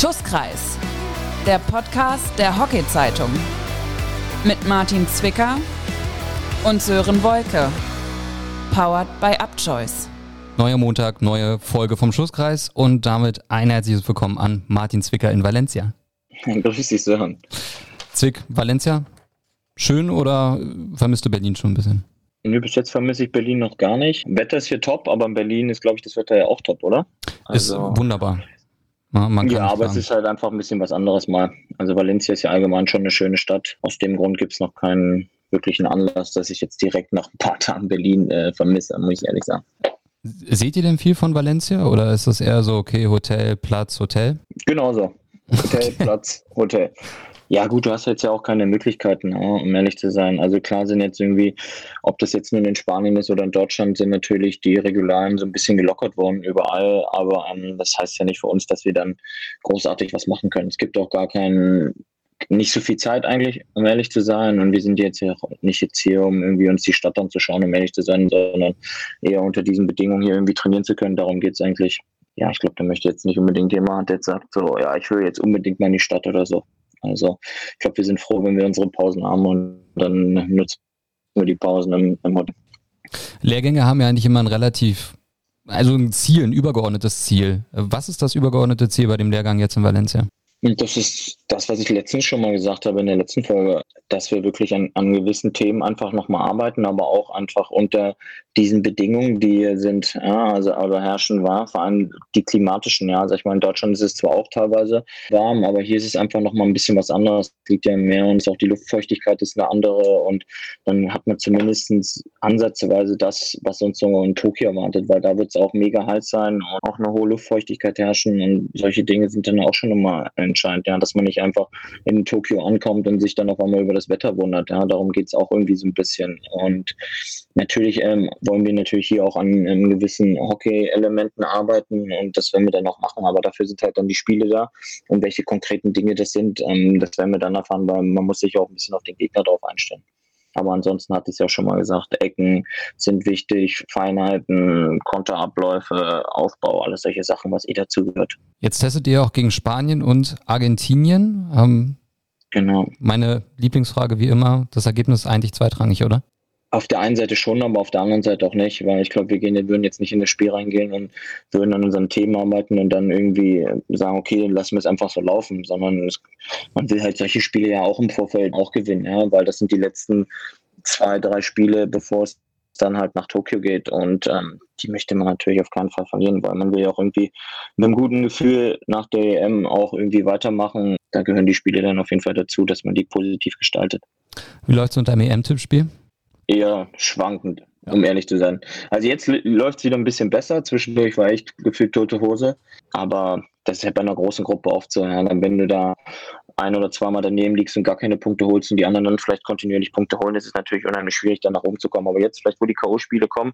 Schusskreis, der Podcast der Hockey-Zeitung. Mit Martin Zwicker und Sören Wolke. Powered by Upchoice. Neuer Montag, neue Folge vom Schusskreis und damit ein herzliches Willkommen an Martin Zwicker in Valencia. Grüß dich, Sören. Zwick, Valencia, schön oder vermisst du Berlin schon ein bisschen? Nee, bis jetzt vermisse ich Berlin noch gar nicht. Wetter ist hier top, aber in Berlin ist, glaube ich, das Wetter ja auch top, oder? Also, ist wunderbar. Ja, ja aber es ist halt einfach ein bisschen was anderes mal. Also Valencia ist ja allgemein schon eine schöne Stadt. Aus dem Grund gibt es noch keinen wirklichen Anlass, dass ich jetzt direkt nach ein paar Tagen Berlin äh, vermisse, muss ich ehrlich sagen. Seht ihr denn viel von Valencia oder ist das eher so, okay, Hotel, Platz, Hotel? Genau so. Hotel, Platz, Hotel. Ja, gut, du hast jetzt ja auch keine Möglichkeiten, um ehrlich zu sein. Also klar sind jetzt irgendwie, ob das jetzt nun in Spanien ist oder in Deutschland, sind natürlich die Regularien so ein bisschen gelockert worden überall. Aber ähm, das heißt ja nicht für uns, dass wir dann großartig was machen können. Es gibt auch gar keinen, nicht so viel Zeit eigentlich, um ehrlich zu sein. Und wir sind jetzt ja nicht jetzt hier, um irgendwie uns die Stadt anzuschauen, um ehrlich zu sein, sondern eher unter diesen Bedingungen hier irgendwie trainieren zu können. Darum geht es eigentlich. Ja, ich glaube, da möchte jetzt nicht unbedingt jemand, der jetzt sagt, so, ja, ich will jetzt unbedingt mal in die Stadt oder so. Also ich glaube, wir sind froh, wenn wir unsere Pausen haben und dann nutzen wir die Pausen im, im Hotel. Lehrgänge haben ja eigentlich immer ein relativ, also ein Ziel, ein übergeordnetes Ziel. Was ist das übergeordnete Ziel bei dem Lehrgang jetzt in Valencia? Das ist das, was ich letztens schon mal gesagt habe in der letzten Folge, dass wir wirklich an, an gewissen Themen einfach nochmal arbeiten, aber auch einfach unter diesen Bedingungen, die sind, ja, also aber herrschen war, vor allem die klimatischen, ja. Also ich meine, in Deutschland ist es zwar auch teilweise warm, aber hier ist es einfach nochmal ein bisschen was anderes. Es liegt ja im Meer und auch die Luftfeuchtigkeit ist eine andere und dann hat man zumindest ansatzweise das, was uns so in Tokio erwartet, weil da wird es auch mega heiß sein und auch eine hohe Luftfeuchtigkeit herrschen und solche Dinge sind dann auch schon nochmal entscheidend, ja, dass man nicht einfach in Tokio ankommt und sich dann auf einmal über das Wetter wundert. Ja, darum geht es auch irgendwie so ein bisschen. Und natürlich ähm, wollen wir natürlich hier auch an, an gewissen Hockey-Elementen arbeiten und das werden wir dann auch machen. Aber dafür sind halt dann die Spiele da und welche konkreten Dinge das sind, ähm, das werden wir dann erfahren, weil man muss sich auch ein bisschen auf den Gegner drauf einstellen. Aber ansonsten hat es ja schon mal gesagt, Ecken sind wichtig, Feinheiten, Konterabläufe, Aufbau, alles solche Sachen, was eh dazugehört. Jetzt testet ihr auch gegen Spanien und Argentinien. Ähm, genau. Meine Lieblingsfrage wie immer, das Ergebnis ist eigentlich zweitrangig, oder? Auf der einen Seite schon, aber auf der anderen Seite auch nicht, weil ich glaube, wir gehen, würden jetzt nicht in das Spiel reingehen und würden an unseren Themen arbeiten und dann irgendwie sagen, okay, lassen wir es einfach so laufen, sondern es, man will halt solche Spiele ja auch im Vorfeld auch gewinnen, ja, weil das sind die letzten zwei, drei Spiele, bevor es dann halt nach Tokio geht und ähm, die möchte man natürlich auf keinen Fall verlieren, weil man will ja auch irgendwie mit einem guten Gefühl nach der EM auch irgendwie weitermachen. Da gehören die Spiele dann auf jeden Fall dazu, dass man die positiv gestaltet. Wie läuft es unter dem EM-Tippspiel? eher schwankend, um ehrlich zu sein. Also jetzt läuft es wieder ein bisschen besser. Zwischendurch war echt gefühlt tote Hose. Aber das ist ja bei einer großen Gruppe oft so. Ja. Dann, wenn du da ein oder zweimal daneben liegst und gar keine Punkte holst und die anderen dann vielleicht kontinuierlich Punkte holen, ist es natürlich unheimlich schwierig, dann nach oben zu kommen. Aber jetzt, vielleicht, wo die K.O.-Spiele kommen,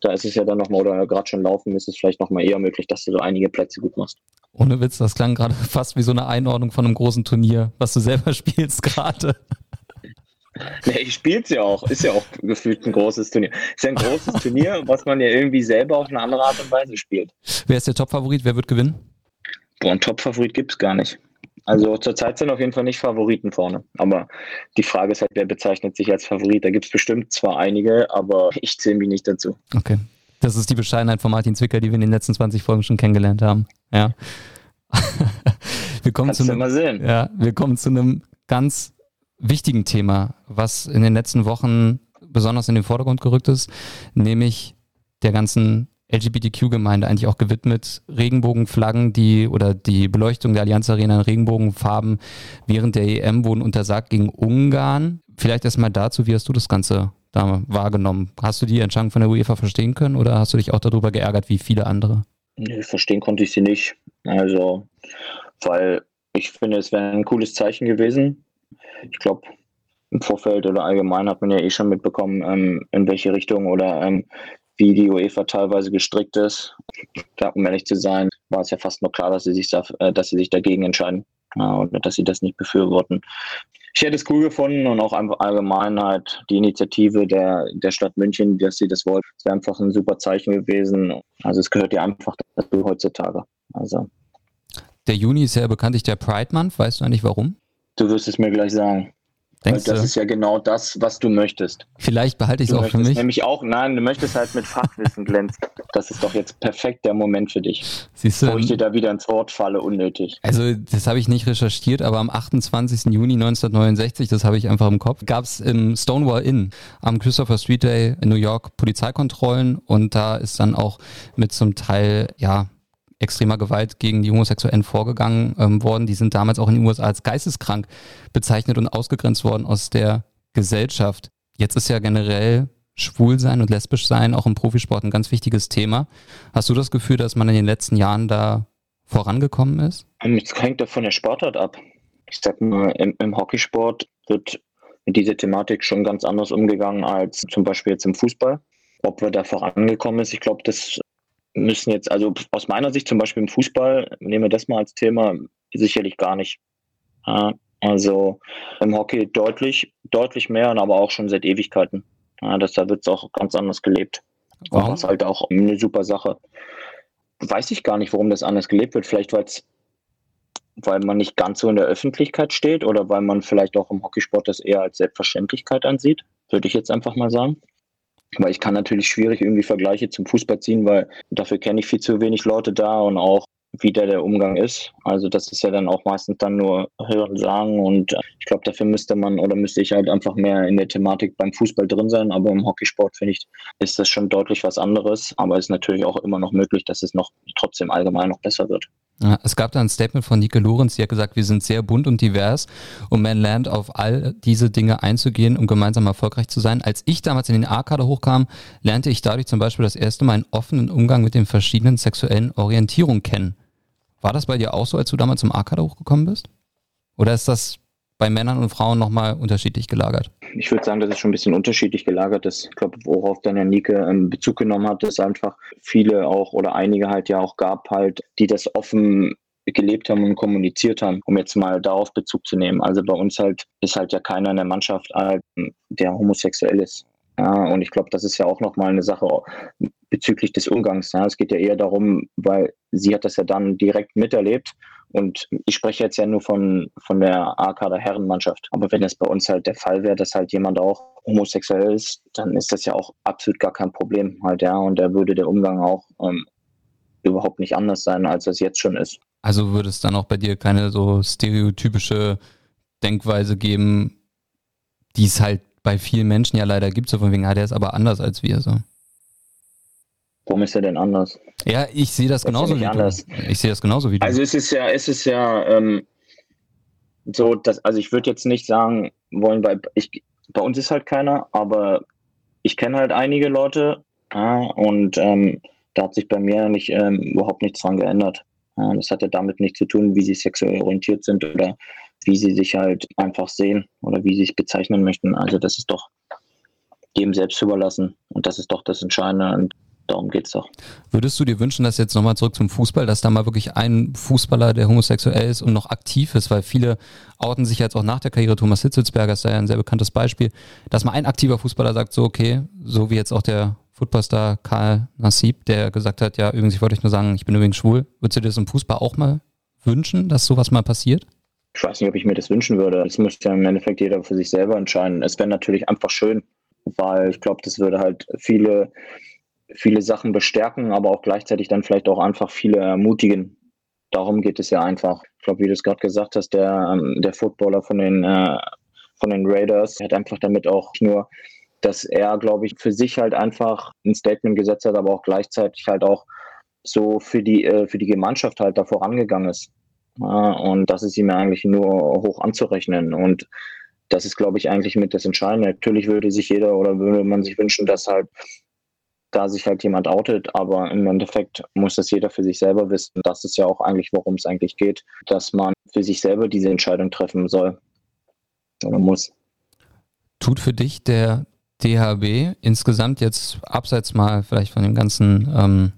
da ist es ja dann nochmal, oder gerade schon laufen, ist es vielleicht nochmal eher möglich, dass du so einige Plätze gut machst. Ohne Witz, das klang gerade fast wie so eine Einordnung von einem großen Turnier, was du selber spielst gerade. Nee, ich spiele es ja auch. Ist ja auch gefühlt ein großes Turnier. Ist ja ein großes Turnier, was man ja irgendwie selber auf eine andere Art und Weise spielt. Wer ist der Top-Favorit? Wer wird gewinnen? Boah, einen Top-Favorit gibt es gar nicht. Also zurzeit sind auf jeden Fall nicht Favoriten vorne. Aber die Frage ist halt, wer bezeichnet sich als Favorit? Da gibt es bestimmt zwar einige, aber ich zähle mich nicht dazu. Okay. Das ist die Bescheidenheit von Martin Zwicker, die wir in den letzten 20 Folgen schon kennengelernt haben. Ja. wir kommen Kannst zu einem. Ja, wir kommen zu einem ganz wichtigen Thema, was in den letzten Wochen besonders in den Vordergrund gerückt ist, nämlich der ganzen LGBTQ-Gemeinde eigentlich auch gewidmet, Regenbogenflaggen, die oder die Beleuchtung der Allianz Arena in Regenbogenfarben während der EM wurden untersagt gegen Ungarn. Vielleicht erstmal dazu, wie hast du das Ganze da wahrgenommen? Hast du die Entscheidung von der UEFA verstehen können oder hast du dich auch darüber geärgert, wie viele andere? Nee, verstehen konnte ich sie nicht. Also, weil ich finde, es wäre ein cooles Zeichen gewesen, ich glaube, im Vorfeld oder allgemein hat man ja eh schon mitbekommen, ähm, in welche Richtung oder ähm, wie die UEFA teilweise gestrickt ist. Ja, um ehrlich zu sein, war es ja fast nur klar, dass sie sich, da, äh, dass sie sich dagegen entscheiden und dass sie das nicht befürworten. Ich hätte es cool gefunden und auch einfach allgemein halt die Initiative der, der Stadt München, dass sie das wollten. Es wäre einfach ein super Zeichen gewesen. Also es gehört ja einfach dazu heutzutage. Also Der Juni ist ja bekanntlich der Pride Month. Weißt du eigentlich warum? Du wirst es mir gleich sagen. Denkst das du? ist ja genau das, was du möchtest. Vielleicht behalte ich es auch für mich. Nämlich auch, nein, du möchtest halt mit Fachwissen glänzen. Das ist doch jetzt perfekt der Moment für dich. Siehst du? Wo ich dir da wieder ins Wort falle, unnötig. Also, das habe ich nicht recherchiert, aber am 28. Juni 1969, das habe ich einfach im Kopf, gab es im Stonewall Inn am Christopher Street Day in New York Polizeikontrollen und da ist dann auch mit zum Teil, ja, extremer Gewalt gegen die Homosexuellen vorgegangen ähm, worden. Die sind damals auch in den USA als geisteskrank bezeichnet und ausgegrenzt worden aus der Gesellschaft. Jetzt ist ja generell Schwulsein und lesbisch sein auch im Profisport ein ganz wichtiges Thema. Hast du das Gefühl, dass man in den letzten Jahren da vorangekommen ist? Es hängt von der Sportart ab. Ich sag mal, im, im Hockeysport wird mit dieser Thematik schon ganz anders umgegangen als zum Beispiel jetzt im Fußball. Ob wir da vorangekommen ist, ich glaube, das müssen jetzt, also aus meiner Sicht zum Beispiel im Fußball, nehmen wir das mal als Thema, sicherlich gar nicht. Also im Hockey deutlich, deutlich mehr, aber auch schon seit Ewigkeiten. Ja, das, da wird es auch ganz anders gelebt. Und das ist halt auch eine super Sache. Weiß ich gar nicht, warum das anders gelebt wird. Vielleicht, weil's, weil man nicht ganz so in der Öffentlichkeit steht oder weil man vielleicht auch im Hockeysport das eher als Selbstverständlichkeit ansieht, würde ich jetzt einfach mal sagen. Weil ich kann natürlich schwierig irgendwie Vergleiche zum Fußball ziehen, weil dafür kenne ich viel zu wenig Leute da und auch wie der, der Umgang ist. Also das ist ja dann auch meistens dann nur hören, sagen und ich glaube, dafür müsste man oder müsste ich halt einfach mehr in der Thematik beim Fußball drin sein, aber im Hockeysport finde ich, ist das schon deutlich was anderes, aber es ist natürlich auch immer noch möglich, dass es noch trotzdem allgemein noch besser wird. Ja, es gab da ein Statement von Nike Lorenz, die hat gesagt, wir sind sehr bunt und divers und man lernt auf all diese Dinge einzugehen, um gemeinsam erfolgreich zu sein. Als ich damals in den A-Kader hochkam, lernte ich dadurch zum Beispiel das erste Mal einen offenen Umgang mit den verschiedenen sexuellen Orientierungen kennen. War das bei dir auch so, als du damals zum A-Kader hochgekommen bist? Oder ist das bei Männern und Frauen nochmal unterschiedlich gelagert? Ich würde sagen, dass es schon ein bisschen unterschiedlich gelagert ist. Ich glaube, worauf dann ja Nike ähm, Bezug genommen hat, ist einfach viele auch oder einige halt ja auch gab halt, die das offen gelebt haben und kommuniziert haben, um jetzt mal darauf Bezug zu nehmen. Also bei uns halt ist halt ja keiner in der Mannschaft, halt, der homosexuell ist. Ja, und ich glaube, das ist ja auch nochmal eine Sache bezüglich des Umgangs. Ja. Es geht ja eher darum, weil sie hat das ja dann direkt miterlebt. Und ich spreche jetzt ja nur von, von der AK der Herrenmannschaft. Aber wenn es bei uns halt der Fall wäre, dass halt jemand auch homosexuell ist, dann ist das ja auch absolut gar kein Problem halt, ja. Und da würde der Umgang auch ähm, überhaupt nicht anders sein, als es jetzt schon ist. Also würde es dann auch bei dir keine so stereotypische Denkweise geben, die es halt bei vielen Menschen ja leider gibt, so von wegen, ah, der ist aber anders als wir, so. Warum ist er denn anders? Ja, ich sehe das, das genauso wie anders. du. Ich sehe das genauso wie du. Also es ist ja, es ist ja ähm, so, dass, also ich würde jetzt nicht sagen wollen, bei, ich, bei uns ist halt keiner, aber ich kenne halt einige Leute ja, und ähm, da hat sich bei mir nicht ähm, überhaupt nichts dran geändert. Ja, das hat ja damit nichts zu tun, wie sie sexuell orientiert sind oder wie sie sich halt einfach sehen oder wie sie sich bezeichnen möchten. Also das ist doch jedem selbst überlassen und das ist doch das Entscheidende und darum geht es doch. Würdest du dir wünschen, dass jetzt nochmal zurück zum Fußball, dass da mal wirklich ein Fußballer, der homosexuell ist und noch aktiv ist, weil viele outen sich jetzt auch nach der Karriere, Thomas Hitzelsberger ist da ja ein sehr bekanntes Beispiel, dass mal ein aktiver Fußballer sagt, so okay, so wie jetzt auch der Footballstar Karl Nassib, der gesagt hat, ja übrigens, ich wollte euch nur sagen, ich bin übrigens schwul. Würdest du dir das im Fußball auch mal wünschen, dass sowas mal passiert? Ich weiß nicht, ob ich mir das wünschen würde. Das müsste ja im Endeffekt jeder für sich selber entscheiden. Es wäre natürlich einfach schön, weil ich glaube, das würde halt viele, viele Sachen bestärken, aber auch gleichzeitig dann vielleicht auch einfach viele ermutigen. Darum geht es ja einfach. Ich glaube, wie du es gerade gesagt hast, der, ähm, der Footballer von den, äh, von den Raiders hat einfach damit auch nur, dass er, glaube ich, für sich halt einfach ein Statement gesetzt hat, aber auch gleichzeitig halt auch so für die, äh, für die Gemeinschaft halt da vorangegangen ist. Und das ist ihm eigentlich nur hoch anzurechnen. Und das ist, glaube ich, eigentlich mit das Entscheidende. Natürlich würde sich jeder oder würde man sich wünschen, dass halt da sich halt jemand outet, aber im Endeffekt muss das jeder für sich selber wissen. Das ist ja auch eigentlich, worum es eigentlich geht, dass man für sich selber diese Entscheidung treffen soll oder muss. Tut für dich der DHB insgesamt jetzt abseits mal vielleicht von dem ganzen ähm,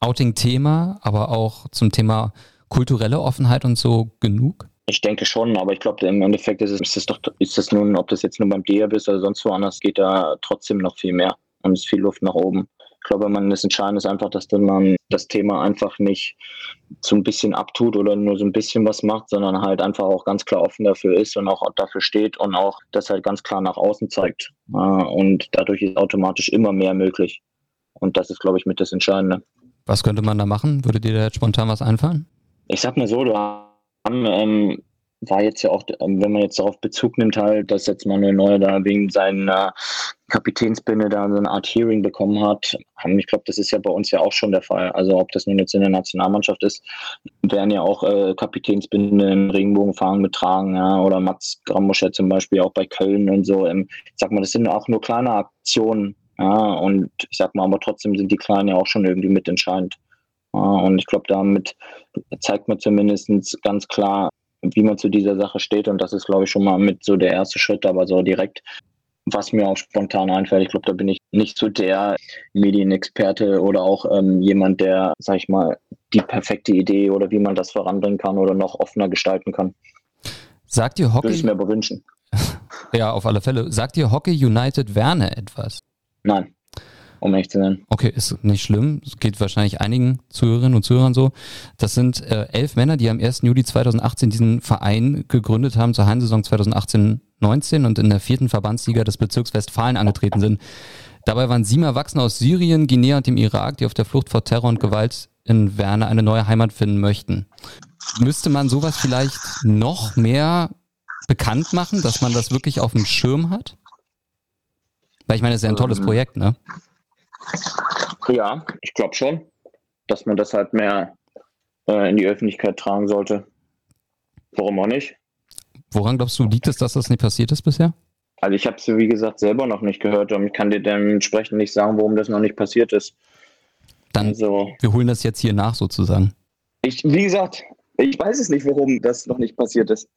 Outing-Thema, aber auch zum Thema kulturelle Offenheit und so genug? Ich denke schon, aber ich glaube, im Endeffekt ist es, ist es doch, ist es nun, ob das jetzt nur beim DEAB ist oder sonst woanders, geht da trotzdem noch viel mehr und es ist viel Luft nach oben. Ich glaube, man das Entscheidende ist einfach, dass dann man das Thema einfach nicht so ein bisschen abtut oder nur so ein bisschen was macht, sondern halt einfach auch ganz klar offen dafür ist und auch dafür steht und auch das halt ganz klar nach außen zeigt. Und dadurch ist automatisch immer mehr möglich. Und das ist, glaube ich, mit das Entscheidende. Was könnte man da machen? Würde dir da jetzt spontan was einfallen? Ich sag mal so, du hast ähm, war jetzt ja auch, ähm, wenn man jetzt darauf Bezug nimmt, halt, dass jetzt Manuel Neuer da wegen seiner Kapitänsbinde da so eine Art Hearing bekommen hat. Ich glaube, das ist ja bei uns ja auch schon der Fall. Also ob das nun jetzt in der Nationalmannschaft ist, werden ja auch äh, Kapitänsbinde im Regenbogenfahren betragen, ja, oder Mats Grammoschet zum Beispiel auch bei Köln und so. Ähm, ich sag mal, das sind auch nur kleine Aktionen, ja, und ich sag mal, aber trotzdem sind die Kleinen ja auch schon irgendwie mitentscheidend. Ja, und ich glaube, damit zeigt man zumindest ganz klar, wie man zu dieser Sache steht. Und das ist, glaube ich, schon mal mit so der erste Schritt, aber so direkt, was mir auch spontan einfällt. Ich glaube, da bin ich nicht so der Medienexperte oder auch ähm, jemand, der, sag ich mal, die perfekte Idee oder wie man das voranbringen kann oder noch offener gestalten kann. Sagt ihr Hockey? Würde ich mir aber wünschen. ja, auf alle Fälle. Sagt ihr Hockey United Werne etwas? Nein um ehrlich zu sein. Okay, ist nicht schlimm. Geht wahrscheinlich einigen Zuhörerinnen und Zuhörern so. Das sind äh, elf Männer, die am 1. Juli 2018 diesen Verein gegründet haben zur Heimsaison 2018-19 und in der vierten Verbandsliga des Bezirks Westfalen angetreten sind. Dabei waren sieben Erwachsene aus Syrien, Guinea und dem Irak, die auf der Flucht vor Terror und Gewalt in Werne eine neue Heimat finden möchten. Müsste man sowas vielleicht noch mehr bekannt machen, dass man das wirklich auf dem Schirm hat? Weil ich meine, es ist ja ein tolles ähm, Projekt, ne? Ja, ich glaube schon, dass man das halt mehr äh, in die Öffentlichkeit tragen sollte. Warum auch nicht? Woran glaubst du, liegt es, dass das nicht passiert ist bisher? Also ich habe es, wie gesagt, selber noch nicht gehört und ich kann dir dementsprechend nicht sagen, warum das noch nicht passiert ist. Dann, also, wir holen das jetzt hier nach sozusagen. Ich, wie gesagt, ich weiß es nicht, warum das noch nicht passiert ist.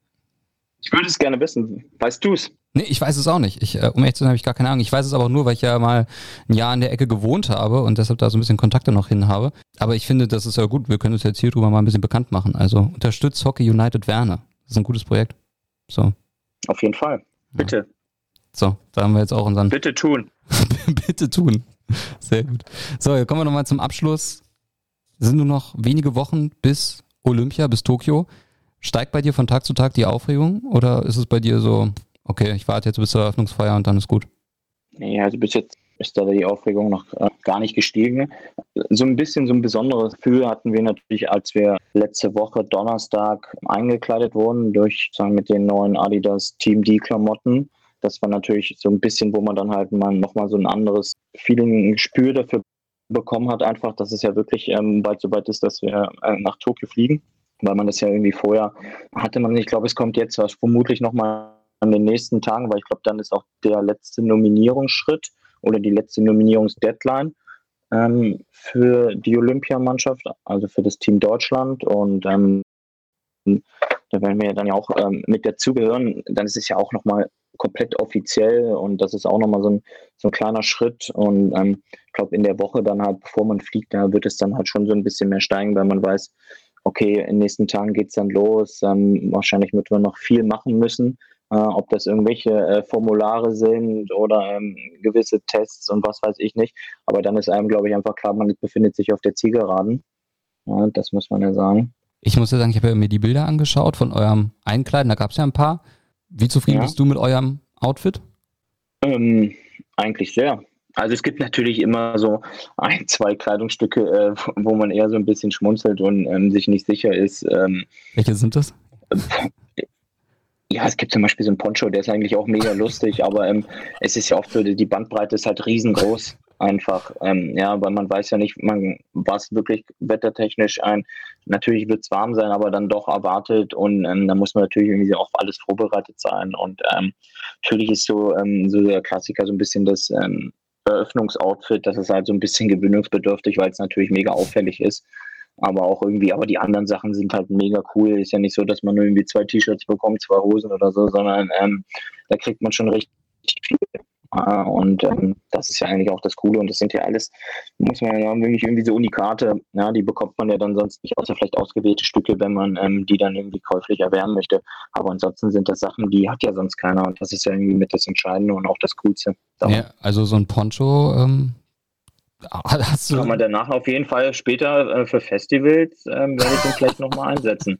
Ich würde es gerne wissen. Weißt du es? Nee, ich weiß es auch nicht. Ich, äh, um ehrlich zu sein, habe ich gar keine Ahnung. Ich weiß es aber nur, weil ich ja mal ein Jahr in der Ecke gewohnt habe und deshalb da so ein bisschen Kontakte noch hin habe. Aber ich finde, das ist ja gut. Wir können uns jetzt hier drüber mal ein bisschen bekannt machen. Also unterstützt Hockey United Werner. Das ist ein gutes Projekt. So. Auf jeden Fall. Bitte. Ja. So, da haben wir jetzt auch unseren. Bitte tun. Bitte tun. Sehr gut. So, jetzt kommen wir nochmal zum Abschluss. Es sind nur noch wenige Wochen bis Olympia, bis Tokio. Steigt bei dir von Tag zu Tag die Aufregung oder ist es bei dir so, okay, ich warte jetzt bis zur Eröffnungsfeier und dann ist gut? Nee, also bis jetzt ist da die Aufregung noch äh, gar nicht gestiegen. So ein bisschen so ein besonderes Gefühl hatten wir natürlich, als wir letzte Woche Donnerstag eingekleidet wurden durch sagen mit den neuen Adidas Team D Klamotten. Das war natürlich so ein bisschen, wo man dann halt mal nochmal so ein anderes Feeling, ein Gespür dafür bekommen hat, einfach, dass es ja wirklich ähm, bald so weit ist, dass wir äh, nach Tokio fliegen weil man das ja irgendwie vorher hatte man, ich glaube, es kommt jetzt was vermutlich nochmal an den nächsten Tagen, weil ich glaube, dann ist auch der letzte Nominierungsschritt oder die letzte Nominierungsdeadline ähm, für die Olympiamannschaft, also für das Team Deutschland und ähm, da werden wir dann ja auch ähm, mit dazugehören, dann ist es ja auch nochmal komplett offiziell und das ist auch nochmal so ein, so ein kleiner Schritt und ähm, ich glaube in der Woche dann halt, bevor man fliegt, da wird es dann halt schon so ein bisschen mehr steigen, weil man weiß, okay, in den nächsten Tagen geht es dann los. Ähm, wahrscheinlich wird man noch viel machen müssen. Äh, ob das irgendwelche äh, Formulare sind oder ähm, gewisse Tests und was weiß ich nicht. Aber dann ist einem, glaube ich, einfach klar, man befindet sich auf der Zielgeraden. Ja, das muss man ja sagen. Ich muss ja sagen, ich habe ja mir die Bilder angeschaut von eurem Einkleiden. Da gab es ja ein paar. Wie zufrieden ja. bist du mit eurem Outfit? Ähm, eigentlich sehr. Also es gibt natürlich immer so ein, zwei Kleidungsstücke, äh, wo man eher so ein bisschen schmunzelt und ähm, sich nicht sicher ist. Ähm, Welche sind das? Ja, es gibt zum Beispiel so einen Poncho, der ist eigentlich auch mega lustig, aber ähm, es ist ja oft so, die Bandbreite ist halt riesengroß einfach. Ähm, ja, weil man weiß ja nicht, man was wirklich wettertechnisch ein. Natürlich wird es warm sein, aber dann doch erwartet und ähm, da muss man natürlich irgendwie auf alles vorbereitet sein. Und ähm, natürlich ist so, ähm, so der Klassiker so ein bisschen das ähm, Eröffnungsoutfit, das ist halt so ein bisschen gewöhnungsbedürftig, weil es natürlich mega auffällig ist. Aber auch irgendwie, aber die anderen Sachen sind halt mega cool. Ist ja nicht so, dass man nur irgendwie zwei T-Shirts bekommt, zwei Hosen oder so, sondern ähm, da kriegt man schon richtig viel. Äh, und ähm, das ist ja eigentlich auch das Coole. Und das sind ja alles, muss man ja wirklich irgendwie so Unikate. Ja, die bekommt man ja dann sonst nicht, außer vielleicht ausgewählte Stücke, wenn man ähm, die dann irgendwie käuflich erwärmen möchte. Aber ansonsten sind das Sachen, die hat ja sonst keiner. Und das ist ja irgendwie mit das Entscheidende und auch das Coolste. Ja, also so ein Poncho, ähm, Hast du Kann man danach auf jeden Fall später äh, für Festivals, ähm, werde ich den vielleicht nochmal einsetzen.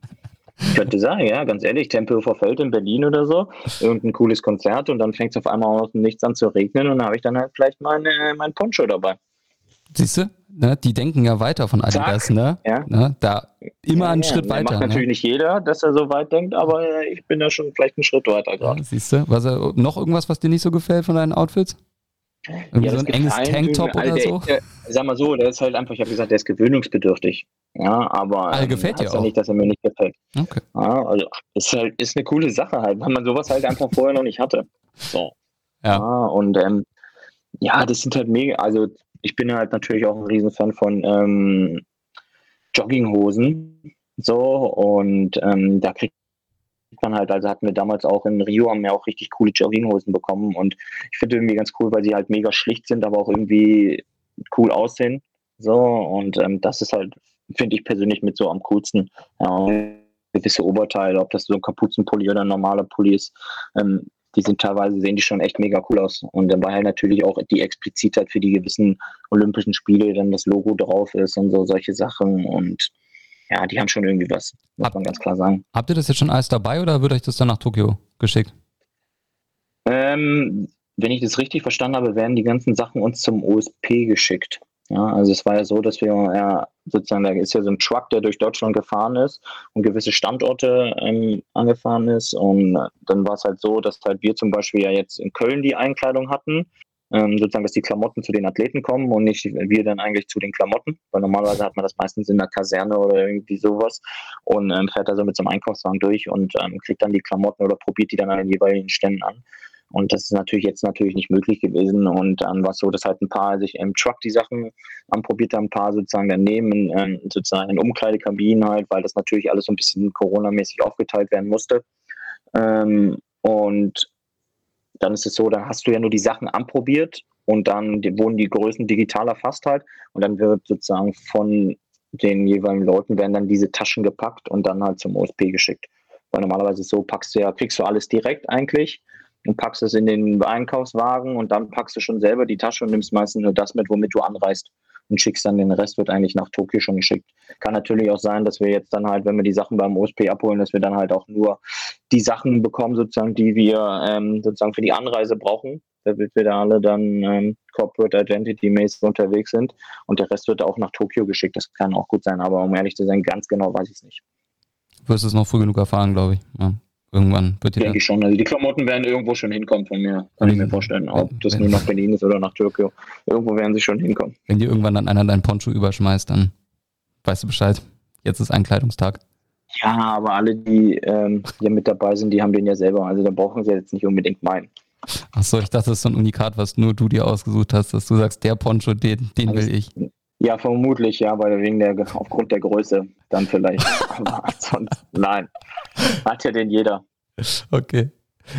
Ich könnte sagen, ja, ganz ehrlich, Tempelhofer Feld in Berlin oder so, irgendein cooles Konzert und dann fängt es auf einmal aus dem Nichts an zu regnen und dann habe ich dann halt vielleicht mein, äh, mein Poncho dabei. Siehst du? Ne, die denken ja weiter von Adidas, ne? Ja. Ne, da immer ja, einen ja. Schritt weiter. Macht ne? natürlich nicht jeder, dass er so weit denkt, aber äh, ich bin da schon vielleicht einen Schritt weiter gerade. Ja, siehst du? Was, noch irgendwas, was dir nicht so gefällt von deinen Outfits? Irgendwie ja, so ein enges Tanktop oder so? Der, sag mal so, der ist halt einfach, ich habe gesagt, der ist gewöhnungsbedürftig. Ja, aber also gefällt dir auch. ja nicht, dass er mir nicht gefällt. Okay. Ja, also ist halt ist eine coole Sache halt, weil man sowas halt einfach vorher noch nicht hatte. So. Ja. ja und ähm, ja, das sind halt mega, also ich bin halt natürlich auch ein Riesenfan von ähm, Jogginghosen. So, und ähm, da kriegt man halt, also hatten wir damals auch in Rio, haben wir auch richtig coole Jogginghosen bekommen und ich finde irgendwie ganz cool, weil sie halt mega schlicht sind, aber auch irgendwie cool aussehen. So, und ähm, das ist halt, finde ich persönlich mit so am coolsten. Ja, gewisse Oberteile, ob das so ein Kapuzenpulli oder ein normaler Pulli ist, ähm, die sind teilweise, sehen die schon echt mega cool aus. Und dann war halt natürlich auch die Explizitheit für die gewissen Olympischen Spiele, dann das Logo drauf ist und so solche Sachen. Und ja, die haben schon irgendwie was, muss Hab, man ganz klar sagen. Habt ihr das jetzt schon alles dabei oder wird euch das dann nach Tokio geschickt? Ähm, wenn ich das richtig verstanden habe, werden die ganzen Sachen uns zum OSP geschickt. Ja, also es war ja so, dass wir ja sozusagen, da ist ja so ein Truck, der durch Deutschland gefahren ist und gewisse Standorte ähm, angefahren ist. Und dann war es halt so, dass halt wir zum Beispiel ja jetzt in Köln die Einkleidung hatten. Ähm, sozusagen, dass die Klamotten zu den Athleten kommen und nicht wir dann eigentlich zu den Klamotten, weil normalerweise hat man das meistens in der Kaserne oder irgendwie sowas und ähm, fährt also mit so einem Einkaufswagen durch und ähm, kriegt dann die Klamotten oder probiert die dann an den jeweiligen Ständen an. Und das ist natürlich jetzt natürlich nicht möglich gewesen. Und dann war es so, dass halt ein paar sich im Truck die Sachen anprobiert haben, ein paar sozusagen daneben, ähm, sozusagen in Umkleidekabinen halt, weil das natürlich alles so ein bisschen Corona-mäßig aufgeteilt werden musste. Ähm, und dann ist es so, da hast du ja nur die Sachen anprobiert und dann wurden die Größen digital erfasst halt und dann wird sozusagen von den jeweiligen Leuten werden dann diese Taschen gepackt und dann halt zum OSP geschickt. Weil normalerweise so packst du ja, kriegst du alles direkt eigentlich und packst es in den Einkaufswagen und dann packst du schon selber die Tasche und nimmst meistens nur das mit, womit du anreist und schickst dann den Rest, wird eigentlich nach Tokio schon geschickt. Kann natürlich auch sein, dass wir jetzt dann halt, wenn wir die Sachen beim OSP abholen, dass wir dann halt auch nur die Sachen bekommen, sozusagen, die wir ähm, sozusagen für die Anreise brauchen, damit wir da alle dann ähm, Corporate Identity mäßig unterwegs sind und der Rest wird auch nach Tokio geschickt. Das kann auch gut sein, aber um ehrlich zu sein, ganz genau weiß ich es nicht. Du wirst es noch früh genug erfahren, glaube ich. Ja. Irgendwann wird die. Denke ich schon. Also die Klamotten werden irgendwo schon hinkommen von mir. Kann ich mir vorstellen. Ob das nur nach Berlin ist oder nach Tokio. Irgendwo werden sie schon hinkommen. Wenn dir irgendwann dann einer deinen Poncho überschmeißt, dann weißt du Bescheid. Jetzt ist ein Kleidungstag. Ja, aber alle, die ähm, hier mit dabei sind, die haben den ja selber. Also da brauchen sie jetzt nicht unbedingt meinen. Achso, ich dachte, das ist so ein Unikat, was nur du dir ausgesucht hast, dass du sagst, der Poncho, den, den will ich. Ja, vermutlich, ja, weil wegen der, aufgrund der Größe dann vielleicht. Aber sonst, nein. Hat ja den jeder. Okay.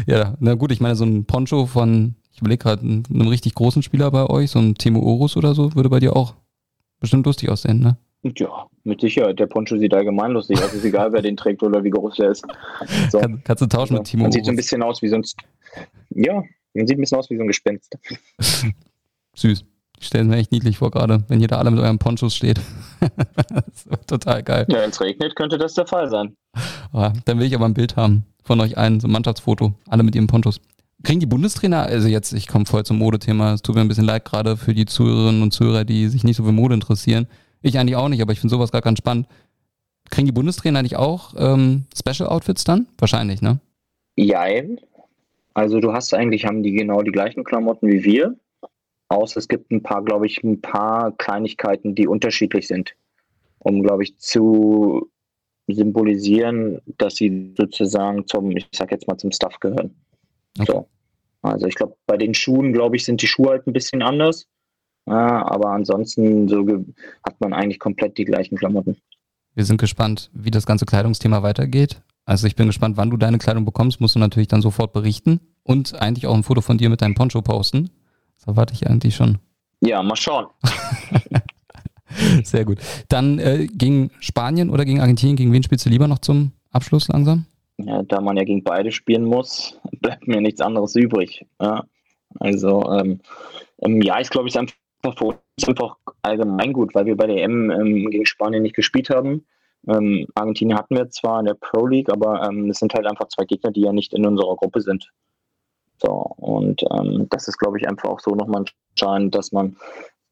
Ja, na gut, ich meine, so ein Poncho von, ich überlege gerade, einem richtig großen Spieler bei euch, so ein Timo Orus oder so, würde bei dir auch bestimmt lustig aussehen, ne? Ja, mit Sicherheit. Der Poncho sieht allgemein lustig aus. Ist egal, wer den trägt oder wie groß der ist. So. Kann, kannst du tauschen mit Timo? Man sieht so ein bisschen aus wie so ein. Ja, man sieht ein bisschen aus wie so ein Gespenst. Süß. Ich stelle mir echt niedlich vor, gerade, wenn ihr da alle mit euren Ponchos steht. total geil. Ja, wenn es regnet, könnte das der Fall sein. Ah, dann will ich aber ein Bild haben von euch allen, so ein Mannschaftsfoto, alle mit ihren Ponchos. Kriegen die Bundestrainer, also jetzt, ich komme voll zum Modethema, es tut mir ein bisschen leid gerade für die Zuhörerinnen und Zuhörer, die sich nicht so für Mode interessieren. Ich eigentlich auch nicht, aber ich finde sowas gar ganz spannend. Kriegen die Bundestrainer eigentlich auch ähm, Special Outfits dann? Wahrscheinlich, ne? Jein. Also du hast eigentlich, haben die genau die gleichen Klamotten wie wir aus. Es gibt ein paar, glaube ich, ein paar Kleinigkeiten, die unterschiedlich sind, um, glaube ich, zu symbolisieren, dass sie sozusagen zum, ich sag jetzt mal, zum Stuff gehören. Okay. So. Also ich glaube, bei den Schuhen, glaube ich, sind die Schuhe halt ein bisschen anders. Ja, aber ansonsten so hat man eigentlich komplett die gleichen Klamotten. Wir sind gespannt, wie das ganze Kleidungsthema weitergeht. Also ich bin gespannt, wann du deine Kleidung bekommst, musst du natürlich dann sofort berichten und eigentlich auch ein Foto von dir mit deinem Poncho posten. Das erwarte ich eigentlich schon. Ja, mal schauen. Sehr gut. Dann äh, gegen Spanien oder gegen Argentinien, gegen wen spielst du lieber noch zum Abschluss langsam? Ja, da man ja gegen beide spielen muss, bleibt mir nichts anderes übrig. Ja. Also, ähm, ja, ich glaube, ich einfach für uns einfach allgemein gut, weil wir bei der EM ähm, gegen Spanien nicht gespielt haben. Ähm, Argentinien hatten wir zwar in der Pro League, aber ähm, es sind halt einfach zwei Gegner, die ja nicht in unserer Gruppe sind. So, und ähm, das ist, glaube ich, einfach auch so nochmal entscheidend, dass man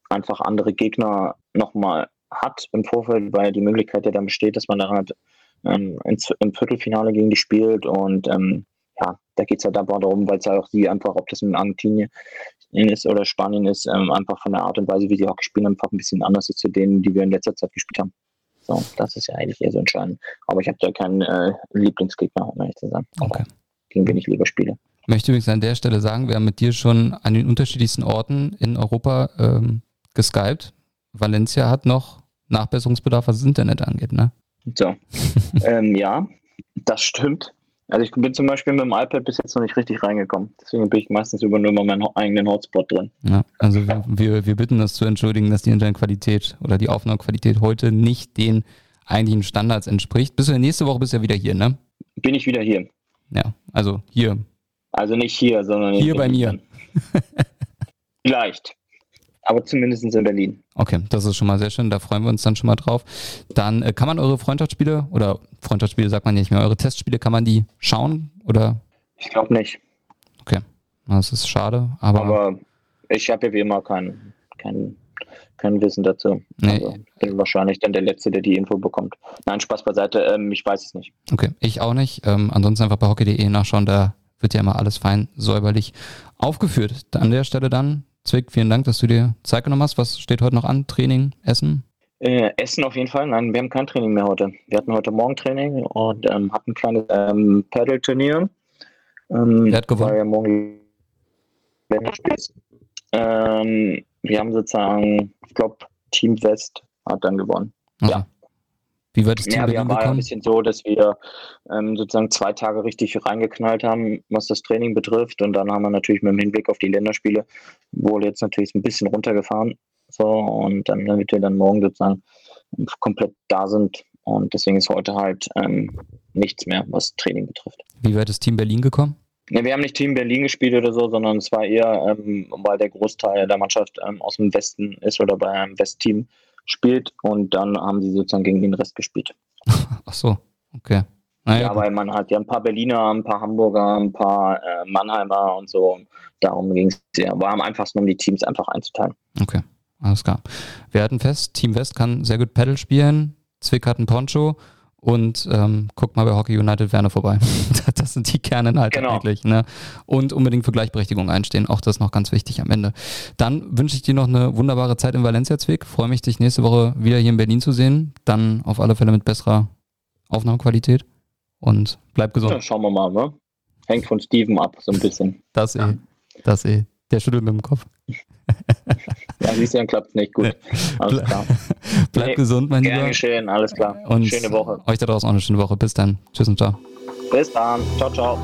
einfach andere Gegner nochmal hat im Vorfeld, weil die Möglichkeit ja dann besteht, dass man dann halt ähm, ins, im Viertelfinale gegen die spielt und ähm, ja, da geht es halt einfach darum, weil es ja auch die einfach, ob das in Argentinien ist oder Spanien ist, ähm, einfach von der Art und Weise, wie sie Hockey spielen, einfach ein bisschen anders ist zu denen, die wir in letzter Zeit gespielt haben. So, das ist ja eigentlich eher so entscheidend. Aber ich habe da keinen äh, Lieblingsgegner, um ehrlich zu sein. Okay. Gegen wen ich lieber spiele. Ich möchte übrigens an der Stelle sagen, wir haben mit dir schon an den unterschiedlichsten Orten in Europa ähm, geskypt. Valencia hat noch Nachbesserungsbedarf, was das Internet angeht, ne? So. ähm, ja, das stimmt. Also ich bin zum Beispiel mit dem iPad bis jetzt noch nicht richtig reingekommen. Deswegen bin ich meistens über nur mal meinen eigenen Hotspot drin. Ja, also wir, wir bitten das zu entschuldigen, dass die Internetqualität oder die Aufnahmequalität heute nicht den eigentlichen Standards entspricht. Bis nächste Woche bist du ja wieder hier, ne? Bin ich wieder hier. Ja, also hier. Also nicht hier, sondern hier bei mir. Vielleicht aber zumindest in Berlin. Okay, das ist schon mal sehr schön, da freuen wir uns dann schon mal drauf. Dann äh, kann man eure Freundschaftsspiele oder Freundschaftsspiele sagt man nicht mehr, eure Testspiele, kann man die schauen oder? Ich glaube nicht. Okay, das ist schade, aber. Aber ich habe ja wie immer kein, kein, kein Wissen dazu. Nee. Also bin wahrscheinlich dann der Letzte, der die Info bekommt. Nein, Spaß beiseite, ähm, ich weiß es nicht. Okay, ich auch nicht. Ähm, ansonsten einfach bei hockey.de nachschauen, da wird ja immer alles fein säuberlich aufgeführt. An der Stelle dann Zwick, vielen Dank, dass du dir Zeit genommen hast. Was steht heute noch an? Training, Essen? Äh, Essen auf jeden Fall. Nein, wir haben kein Training mehr heute. Wir hatten heute Morgen Training und ähm, hatten ein kleines ähm, Paddle-Turnier. Ähm, Wer hat gewonnen? Ja morgen ähm, wir haben sozusagen, ich glaube, Team West hat dann gewonnen. Okay. Ja. Wie wird das Team ja, wir war ja ein bisschen so, dass wir ähm, sozusagen zwei Tage richtig reingeknallt haben, was das Training betrifft. Und dann haben wir natürlich mit dem Hinblick auf die Länderspiele wohl jetzt natürlich ein bisschen runtergefahren. So, und dann, damit wir dann morgen sozusagen komplett da sind. Und deswegen ist heute halt ähm, nichts mehr, was Training betrifft. Wie wird das Team Berlin gekommen? Ja, wir haben nicht Team Berlin gespielt oder so, sondern es war eher, ähm, weil der Großteil der Mannschaft ähm, aus dem Westen ist oder bei einem Westteam spielt und dann haben sie sozusagen gegen den Rest gespielt. Ach so, okay. Naja, ja, weil man hat ja ein paar Berliner, ein paar Hamburger, ein paar äh, Mannheimer und so. Darum ging es ja. War am einfachsten, um die Teams einfach einzuteilen. Okay, alles klar. Wir hatten fest, Team West kann sehr gut Paddle spielen. Zwick hat einen Poncho und ähm, guckt mal bei Hockey United Werner vorbei. das sind die Kerninhalte genau. eigentlich. Ne? Und unbedingt für Gleichberechtigung einstehen. Auch das noch ganz wichtig am Ende. Dann wünsche ich dir noch eine wunderbare Zeit in Valencia, Zwick. Freue mich, dich nächste Woche wieder hier in Berlin zu sehen. Dann auf alle Fälle mit besserer Aufnahmequalität. Und bleib gesund. Ja, schauen wir mal, ne? Hängt von Steven ab, so ein bisschen. Das eh. Das eh. Der schüttelt mit dem Kopf. ja, siehst du, dann klappt es nicht gut. Alles klar. Bleib nee, gesund, mein Lieber. Gern geschehen, alles klar. Und schöne Woche. Euch da draußen auch eine schöne Woche. Bis dann. Tschüss und ciao. Bis dann. Ciao, ciao.